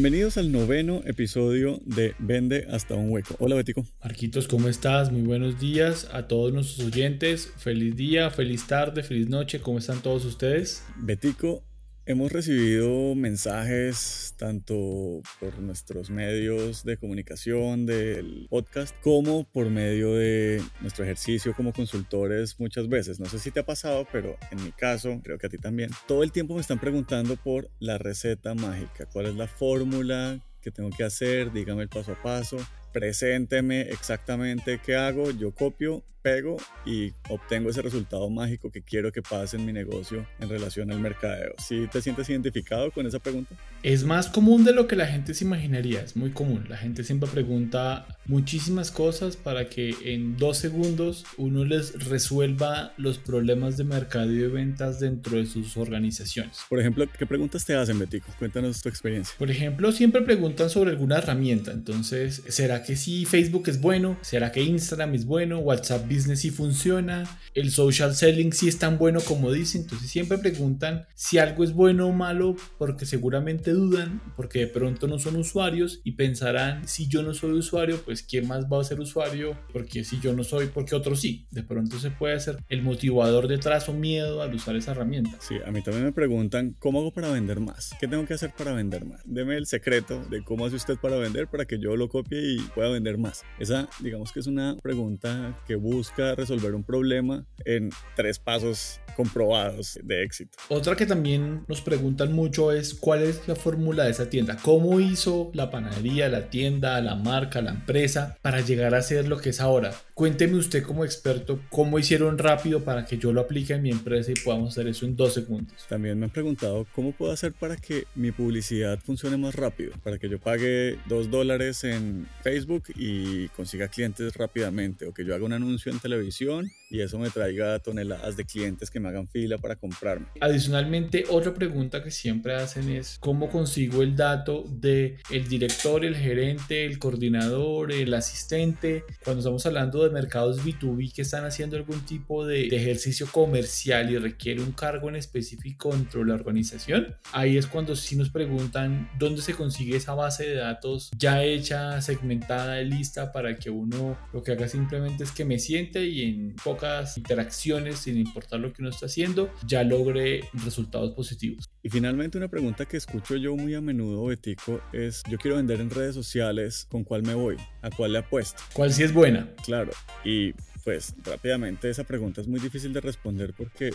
Bienvenidos al noveno episodio de Vende hasta un hueco. Hola Betico. Marquitos, ¿cómo estás? Muy buenos días a todos nuestros oyentes. Feliz día, feliz tarde, feliz noche. ¿Cómo están todos ustedes? Betico, Hemos recibido mensajes tanto por nuestros medios de comunicación del podcast como por medio de nuestro ejercicio como consultores muchas veces. No sé si te ha pasado, pero en mi caso, creo que a ti también. Todo el tiempo me están preguntando por la receta mágica, cuál es la fórmula que tengo que hacer, dígame el paso a paso, presénteme exactamente qué hago, yo copio pego y obtengo ese resultado mágico que quiero que pase en mi negocio en relación al mercadeo. ¿Sí te sientes identificado con esa pregunta? Es más común de lo que la gente se imaginaría, es muy común. La gente siempre pregunta muchísimas cosas para que en dos segundos uno les resuelva los problemas de mercado y ventas dentro de sus organizaciones. Por ejemplo, ¿qué preguntas te hacen, Betico? Cuéntanos tu experiencia. Por ejemplo, siempre preguntan sobre alguna herramienta. Entonces, ¿será que sí Facebook es bueno? ¿Será que Instagram es bueno? ¿WhatsApp business sí funciona, el social selling sí es tan bueno como dicen, entonces siempre preguntan si algo es bueno o malo porque seguramente dudan, porque de pronto no son usuarios y pensarán si yo no soy usuario, pues quién más va a ser usuario, porque si yo no soy, porque otro sí. De pronto se puede hacer el motivador detrás o miedo al usar esa herramienta. Sí, a mí también me preguntan cómo hago para vender más, qué tengo que hacer para vender más. Deme el secreto de cómo hace usted para vender para que yo lo copie y pueda vender más. Esa, digamos que es una pregunta que busca resolver un problema en tres pasos comprobados de éxito. Otra que también nos preguntan mucho es cuál es la fórmula de esa tienda, cómo hizo la panadería, la tienda, la marca, la empresa para llegar a ser lo que es ahora. Cuénteme usted como experto cómo hicieron rápido para que yo lo aplique en mi empresa y podamos hacer eso en dos segundos. También me han preguntado cómo puedo hacer para que mi publicidad funcione más rápido, para que yo pague dos dólares en Facebook y consiga clientes rápidamente o que yo haga un anuncio en televisión y eso me traiga toneladas de clientes que me hagan fila para comprarme. Adicionalmente, otra pregunta que siempre hacen es cómo consigo el dato de el director, el gerente, el coordinador, el asistente. Cuando estamos hablando de mercados B2B que están haciendo algún tipo de, de ejercicio comercial y requiere un cargo en específico dentro de la organización, ahí es cuando sí nos preguntan dónde se consigue esa base de datos ya hecha, segmentada, lista para que uno lo que haga simplemente es que me siente y en poco interacciones, sin importar lo que uno está haciendo, ya logre resultados positivos. Y finalmente una pregunta que escucho yo muy a menudo, Betico, es yo quiero vender en redes sociales, ¿con cuál me voy? ¿A cuál le apuesto? ¿Cuál sí es buena? Claro, y pues rápidamente esa pregunta es muy difícil de responder porque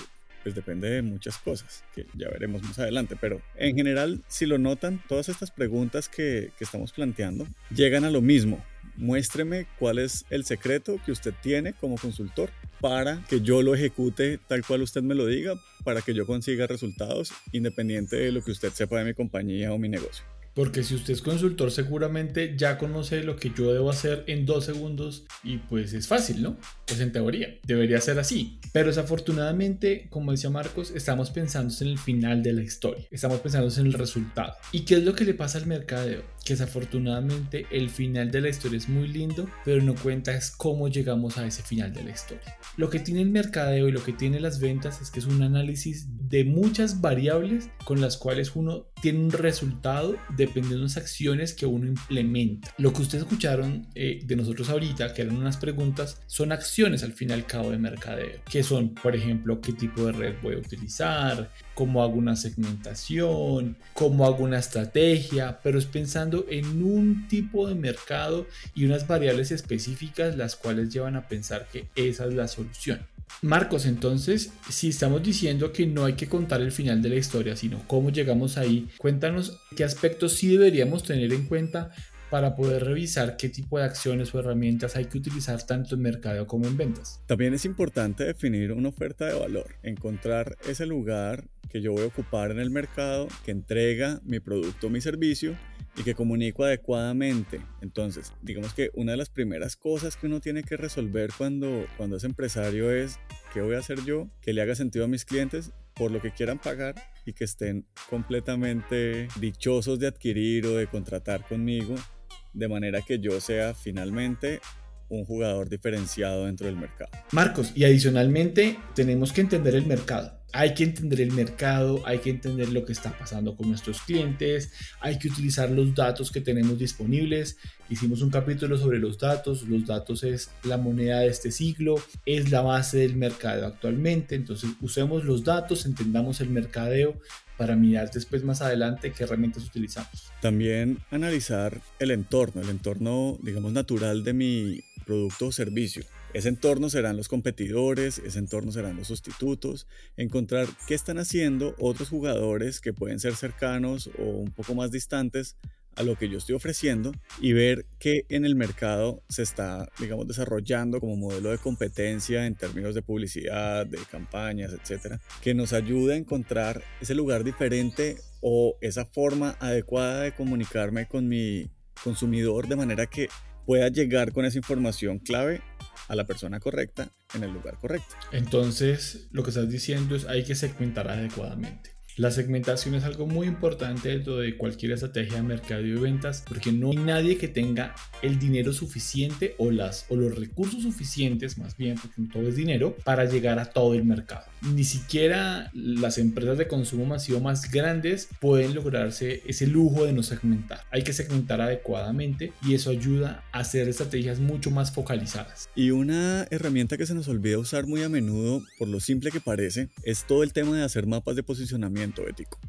pues depende de muchas cosas que ya veremos más adelante, pero en general, si lo notan, todas estas preguntas que, que estamos planteando llegan a lo mismo, muéstreme cuál es el secreto que usted tiene como consultor para que yo lo ejecute tal cual usted me lo diga, para que yo consiga resultados independiente de lo que usted sepa de mi compañía o mi negocio. Porque si usted es consultor seguramente ya conoce lo que yo debo hacer en dos segundos y pues es fácil, ¿no? Pues en teoría debería ser así. Pero desafortunadamente, como decía Marcos, estamos pensando en el final de la historia. Estamos pensando en el resultado. ¿Y qué es lo que le pasa al mercadeo? Que desafortunadamente el final de la historia es muy lindo, pero no cuenta es cómo llegamos a ese final de la historia. Lo que tiene el mercadeo y lo que tiene las ventas es que es un análisis de muchas variables con las cuales uno tiene un resultado de dependiendo de las acciones que uno implementa. Lo que ustedes escucharon eh, de nosotros ahorita, que eran unas preguntas, son acciones al fin y al cabo de mercadeo, que son, por ejemplo, qué tipo de red voy a utilizar, cómo hago una segmentación, cómo hago una estrategia, pero es pensando en un tipo de mercado y unas variables específicas las cuales llevan a pensar que esa es la solución. Marcos, entonces, si estamos diciendo que no hay que contar el final de la historia, sino cómo llegamos ahí, cuéntanos qué aspectos sí deberíamos tener en cuenta para poder revisar qué tipo de acciones o herramientas hay que utilizar tanto en mercado como en ventas. También es importante definir una oferta de valor, encontrar ese lugar que yo voy a ocupar en el mercado que entrega mi producto o mi servicio y que comunico adecuadamente. Entonces, digamos que una de las primeras cosas que uno tiene que resolver cuando, cuando es empresario es qué voy a hacer yo, que le haga sentido a mis clientes por lo que quieran pagar y que estén completamente dichosos de adquirir o de contratar conmigo, de manera que yo sea finalmente un jugador diferenciado dentro del mercado. Marcos, y adicionalmente tenemos que entender el mercado Hay que entender el mercado, hay que entender lo que está pasando con nuestros clientes, hay que utilizar los datos que tenemos disponibles. Hicimos un capítulo sobre los datos, los datos es la moneda de este siglo, es la base del mercado actualmente, entonces usemos los datos, entendamos el mercadeo para mirar después más adelante qué herramientas utilizamos. También analizar el entorno, el entorno, digamos, natural de mi producto o servicio. Ese entorno serán los competidores, ese entorno serán los sustitutos, encontrar qué están haciendo otros jugadores que pueden ser cercanos o un poco más distantes a lo que yo estoy ofreciendo y ver qué en el mercado se está, digamos, desarrollando como modelo de competencia en términos de publicidad, de campañas, etcétera, que nos ayude a encontrar ese lugar diferente o esa forma adecuada de comunicarme con mi consumidor de manera que pueda llegar con esa información clave a la persona correcta en el lugar correcto. Entonces, lo que estás diciendo es hay que segmentar adecuadamente. La segmentación es algo muy importante dentro de cualquier estrategia de mercado y ventas porque no hay nadie que tenga el dinero suficiente o, las, o los recursos suficientes, más bien porque todo es dinero, para llegar a todo el mercado. Ni siquiera las empresas de consumo masivo más grandes pueden lograrse ese lujo de no segmentar. Hay que segmentar adecuadamente y eso ayuda a hacer estrategias mucho más focalizadas. Y una herramienta que se nos olvida usar muy a menudo, por lo simple que parece, es todo el tema de hacer mapas de posicionamiento ético.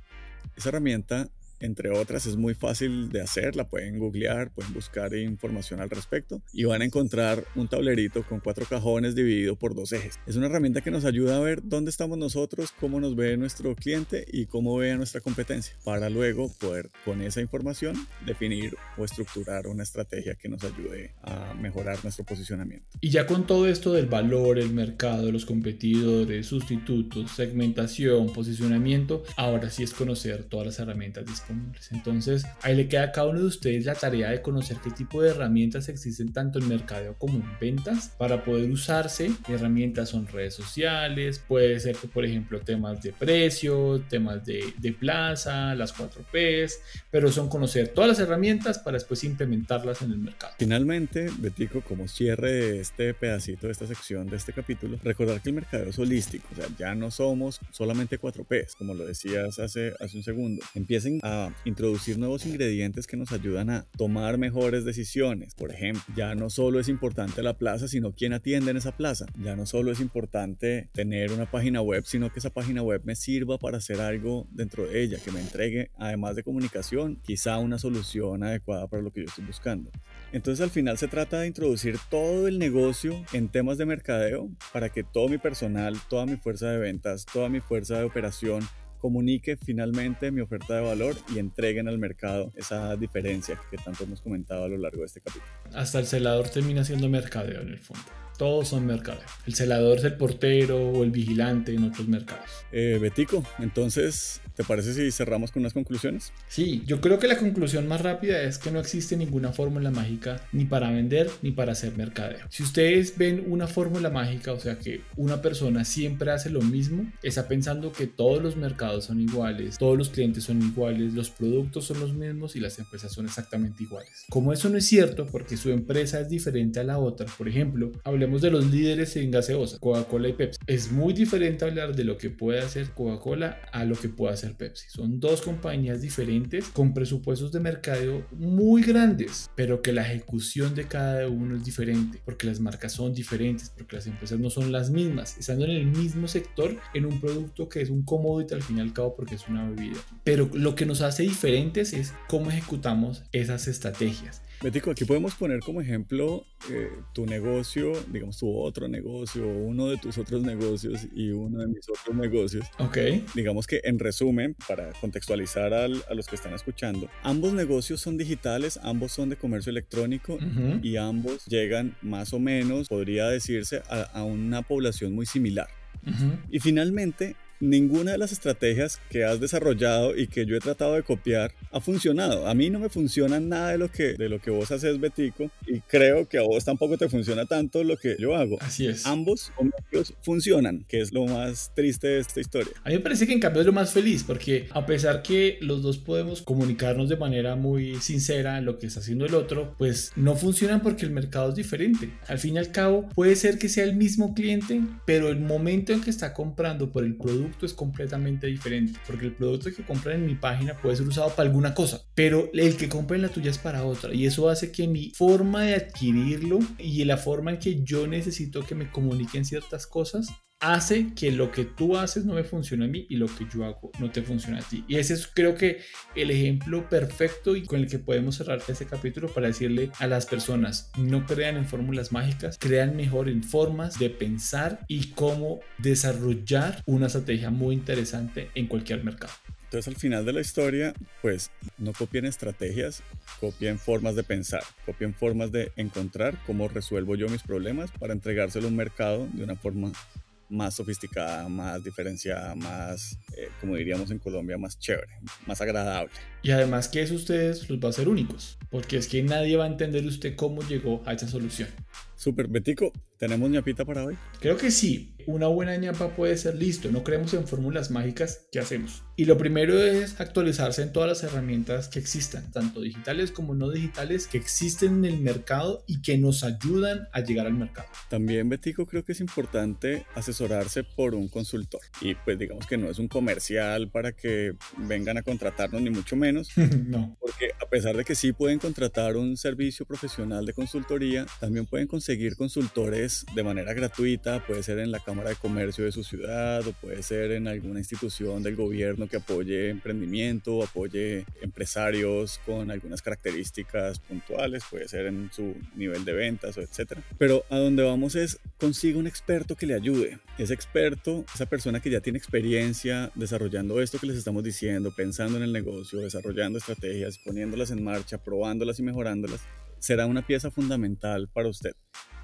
Esa herramienta entre otras, es muy fácil de hacer, la pueden googlear, pueden buscar información al respecto y van a encontrar un tablerito con cuatro cajones dividido por dos ejes. Es una herramienta que nos ayuda a ver dónde estamos nosotros, cómo nos ve nuestro cliente y cómo ve a nuestra competencia, para luego poder con esa información definir o estructurar una estrategia que nos ayude a mejorar nuestro posicionamiento. Y ya con todo esto del valor, el mercado, los competidores, sustitutos, segmentación, posicionamiento, ahora sí es conocer todas las herramientas disponibles entonces, ahí le queda a cada uno de ustedes la tarea de conocer qué tipo de herramientas existen tanto en mercadeo como en ventas para poder usarse. Herramientas son redes sociales, puede ser que, por ejemplo, temas de precio, temas de, de plaza, las 4Ps, pero son conocer todas las herramientas para después implementarlas en el mercado. Finalmente, Betico, como cierre de este pedacito de esta sección de este capítulo, recordar que el mercadeo es holístico, o sea, ya no somos solamente 4Ps, como lo decías hace, hace un segundo. Empiecen a introducir nuevos ingredientes que nos ayudan a tomar mejores decisiones. Por ejemplo, ya no solo es importante la plaza, sino quién atiende en esa plaza. Ya no solo es importante tener una página web, sino que esa página web me sirva para hacer algo dentro de ella, que me entregue, además de comunicación, quizá una solución adecuada para lo que yo estoy buscando. Entonces al final se trata de introducir todo el negocio en temas de mercadeo para que todo mi personal, toda mi fuerza de ventas, toda mi fuerza de operación comunique finalmente mi oferta de valor y entreguen al mercado esa diferencia que tanto hemos comentado a lo largo de este capítulo. Hasta el celador termina siendo mercadeo en el fondo. Todos son mercadeo. El celador es el portero o el vigilante en otros mercados. Eh, Betico, entonces, ¿te parece si cerramos con unas conclusiones? Sí, yo creo que la conclusión más rápida es que no existe ninguna fórmula mágica ni para vender ni para hacer mercadeo. Si ustedes ven una fórmula mágica, o sea que una persona siempre hace lo mismo, está pensando que todos los mercados son iguales, todos los clientes son iguales, los productos son los mismos y las empresas son exactamente iguales. Como eso no es cierto, porque su empresa es diferente a la otra, por ejemplo, hablemos de los líderes en gaseosa, Coca-Cola y Pepsi. Es muy diferente hablar de lo que puede hacer Coca-Cola a lo que puede hacer Pepsi. Son dos compañías diferentes con presupuestos de mercadeo muy grandes, pero que la ejecución de cada uno es diferente, porque las marcas son diferentes, porque las empresas no son las mismas, estando en el mismo sector en un producto que es un commodity al fin y al cabo porque es una bebida. Pero lo que nos hace diferentes es cómo ejecutamos esas estrategias. Betico, aquí podemos poner como ejemplo eh, tu negocio, digamos tu otro negocio, uno de tus otros negocios y uno de mis otros negocios. Ok. Digamos que en resumen, para contextualizar a los que están escuchando, ambos negocios son digitales, ambos son de comercio electrónico y ambos llegan más o menos, podría decirse, a, una población muy similar. Y finalmente, ninguna de las estrategias que has desarrollado y que yo he tratado de copiar ha funcionado. A mí no me funciona nada de lo que, de lo que vos haces, Betico, y creo que a vos tampoco te funciona tanto lo que yo hago. Así es. Ambos funcionan, que es lo más triste de esta historia. A mí me parece que en cambio es lo más feliz, porque a pesar que los dos podemos comunicarnos de manera muy sincera lo que está haciendo el otro, pues no funcionan porque el mercado es diferente. Al fin y al cabo, puede ser que sea el mismo cliente, pero el momento en que está comprando por el producto es completamente diferente, porque el producto que compran en mi página puede ser usado para alguna cosa, pero el que compra en la tuya es para otra y eso hace que mi forma de adquirirlo y la forma en que yo necesito que me comuniquen ciertas cosas hace que lo que tú haces no me funcione a mí y lo que yo hago no te funcione a ti. Y ese es creo que el ejemplo perfecto y con el que podemos cerrar este capítulo para decirle a las personas, no crean en fórmulas mágicas, crean mejor en formas de pensar y cómo desarrollar una estrategia muy interesante en cualquier mercado. Entonces al final de la historia, pues no copien estrategias, copien formas de pensar, copien formas de encontrar cómo resuelvo yo mis problemas para entregárselo a un mercado de una forma más sofisticada, más diferenciada, más, eh, como diríamos en Colombia, más chévere, más agradable. Y además que eso ustedes los va a ser únicos, porque es que nadie va a entender usted cómo llegó a esa solución. Super, Betico, ¿tenemos ñapita para hoy? Creo que sí. Una buena ñapa puede ser listo. No creemos en fórmulas mágicas. ¿Qué hacemos? Y lo primero es actualizarse en todas las herramientas que existan, tanto digitales como no digitales, que existen en el mercado y que nos ayudan a llegar al mercado. También, Betico, creo que es importante asesorarse por un consultor. Y pues digamos que no es un comercial para que vengan a contratarnos, ni mucho menos. no. Porque a pesar de que sí pueden contratar un servicio profesional de consultoría, también pueden conseguir seguir consultores de manera gratuita, puede ser en la Cámara de Comercio de su ciudad o puede ser en alguna institución del gobierno que apoye emprendimiento, apoye empresarios con algunas características puntuales, puede ser en su nivel de ventas o etcétera. Pero a donde vamos es consiga un experto que le ayude. Ese experto, esa persona que ya tiene experiencia desarrollando esto que les estamos diciendo, pensando en el negocio, desarrollando estrategias, poniéndolas en marcha, probándolas y mejorándolas, será una pieza fundamental para usted.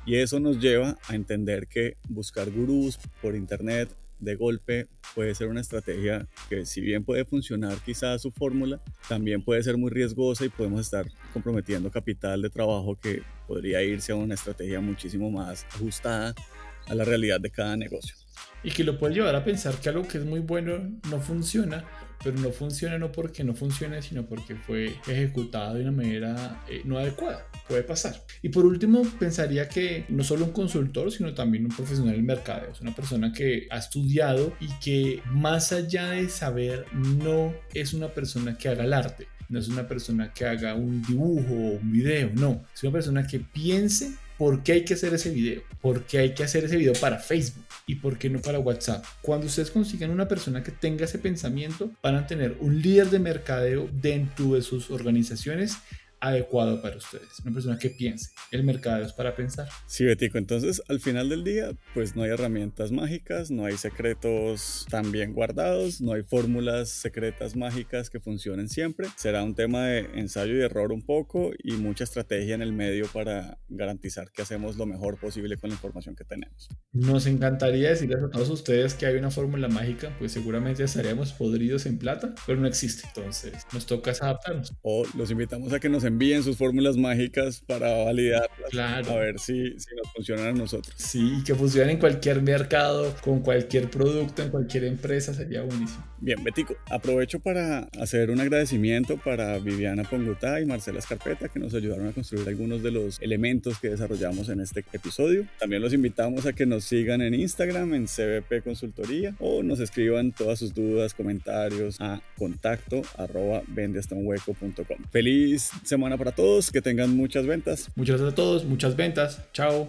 Y eso nos lleva a entender que buscar gurús por internet de golpe puede ser una estrategia que si bien puede funcionar quizás su fórmula, también puede ser muy riesgosa y podemos estar comprometiendo capital de trabajo que podría irse a una estrategia muchísimo más ajustada a la realidad de cada negocio. Y que lo puede llevar a pensar que algo que es muy bueno no funciona pero no funciona no porque no funcione, sino porque fue ejecutado de una manera eh, no adecuada. Puede pasar. Y por último, pensaría que no solo un consultor, sino también un profesional del mercado, es una persona que ha estudiado y que más allá de saber, no es una persona que haga el arte, no es una persona que haga un dibujo o un video, no, es una persona que piense por qué hay que hacer ese video, por qué hay que hacer ese video para Facebook y por qué no para WhatsApp. Cuando ustedes consigan una persona que tenga ese pensamiento, van a tener un líder de mercadeo dentro de sus organizaciones adecuado para ustedes, una persona que piense. El mercado es para pensar. Sí, Betico, entonces al final del día, pues no hay herramientas mágicas, no hay secretos tan bien guardados, no hay fórmulas secretas mágicas que funcionen siempre. Será un tema de ensayo y error un poco y mucha estrategia en el medio para garantizar que hacemos lo mejor posible con la información que tenemos. Nos encantaría decirles a todos ustedes que hay una fórmula mágica, pues seguramente estaríamos podridos en plata, pero no existe. Entonces nos toca adaptarnos. O los invitamos a que nos envíen sus fórmulas mágicas para validarlas. Claro. A ver si, si nos funcionan a nosotros. Sí, que funcionen en cualquier mercado, con cualquier producto, en cualquier empresa, sería buenísimo. Bien, Betico, aprovecho para hacer un agradecimiento para Viviana Pongutá y Marcela Escarpeta que nos ayudaron a construir algunos de los elementos que desarrollamos en este episodio. También los invitamos a que nos sigan en Instagram en CBP Consultoría o nos escriban todas sus dudas, comentarios a contacto arroba Feliz para todos, que tengan muchas ventas. Muchas gracias a todos, muchas ventas. Chao.